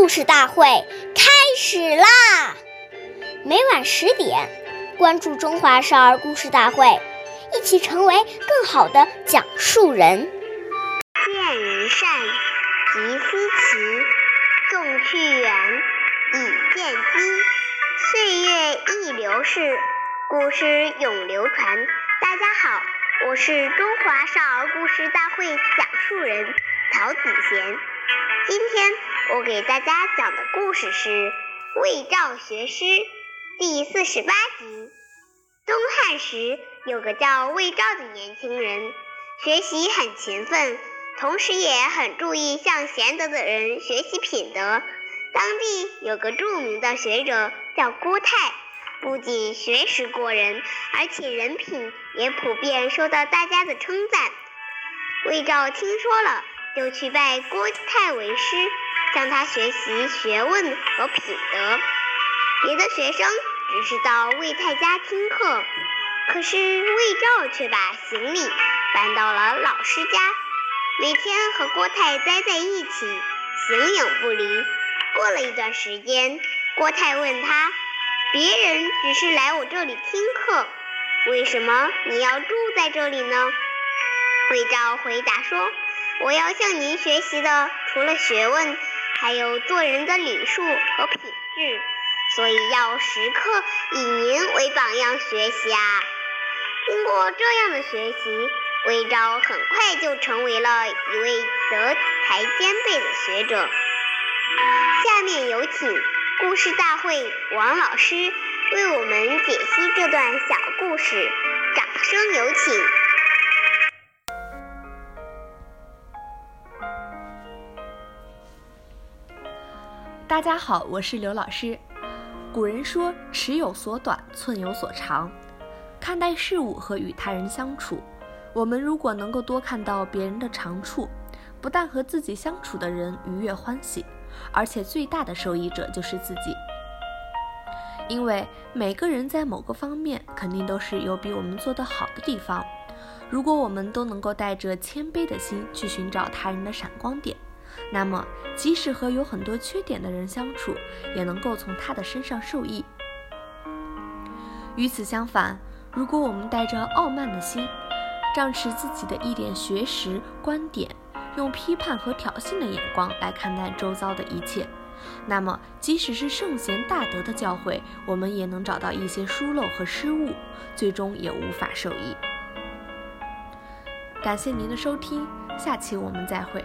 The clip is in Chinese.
故事大会开始啦！每晚十点，关注《中华少儿故事大会》，一起成为更好的讲述人。见人善，即思齐；纵去远，以见机。岁月易流逝，故事永流传。大家好，我是中华少儿故事大会讲述人曹子贤。今天我给大家讲的故事是《魏赵学诗》第四十八集。东汉时有个叫魏赵的年轻人，学习很勤奋，同时也很注意向贤德的人学习品德。当地有个著名的学者叫郭泰，不仅学识过人，而且人品也普遍受到大家的称赞。魏赵听说了。就去拜郭泰为师，向他学习学问和品德。别的学生只是到魏泰家听课，可是魏照却把行李搬到了老师家，每天和郭泰待在一起，形影不离。过了一段时间，郭泰问他：“别人只是来我这里听课，为什么你要住在这里呢？”魏照回答说。我要向您学习的，除了学问，还有做人的礼数和品质，所以要时刻以您为榜样学习啊！经过这样的学习，魏昭很快就成为了一位德才兼备的学者。下面有请故事大会王老师为我们解析这段小故事，掌声有请。大家好，我是刘老师。古人说“尺有所短，寸有所长”。看待事物和与他人相处，我们如果能够多看到别人的长处，不但和自己相处的人愉悦欢喜，而且最大的受益者就是自己。因为每个人在某个方面肯定都是有比我们做得好的地方。如果我们都能够带着谦卑的心去寻找他人的闪光点。那么，即使和有很多缺点的人相处，也能够从他的身上受益。与此相反，如果我们带着傲慢的心，仗持自己的一点学识观点，用批判和挑衅的眼光来看待周遭的一切，那么即使是圣贤大德的教诲，我们也能找到一些疏漏和失误，最终也无法受益。感谢您的收听，下期我们再会。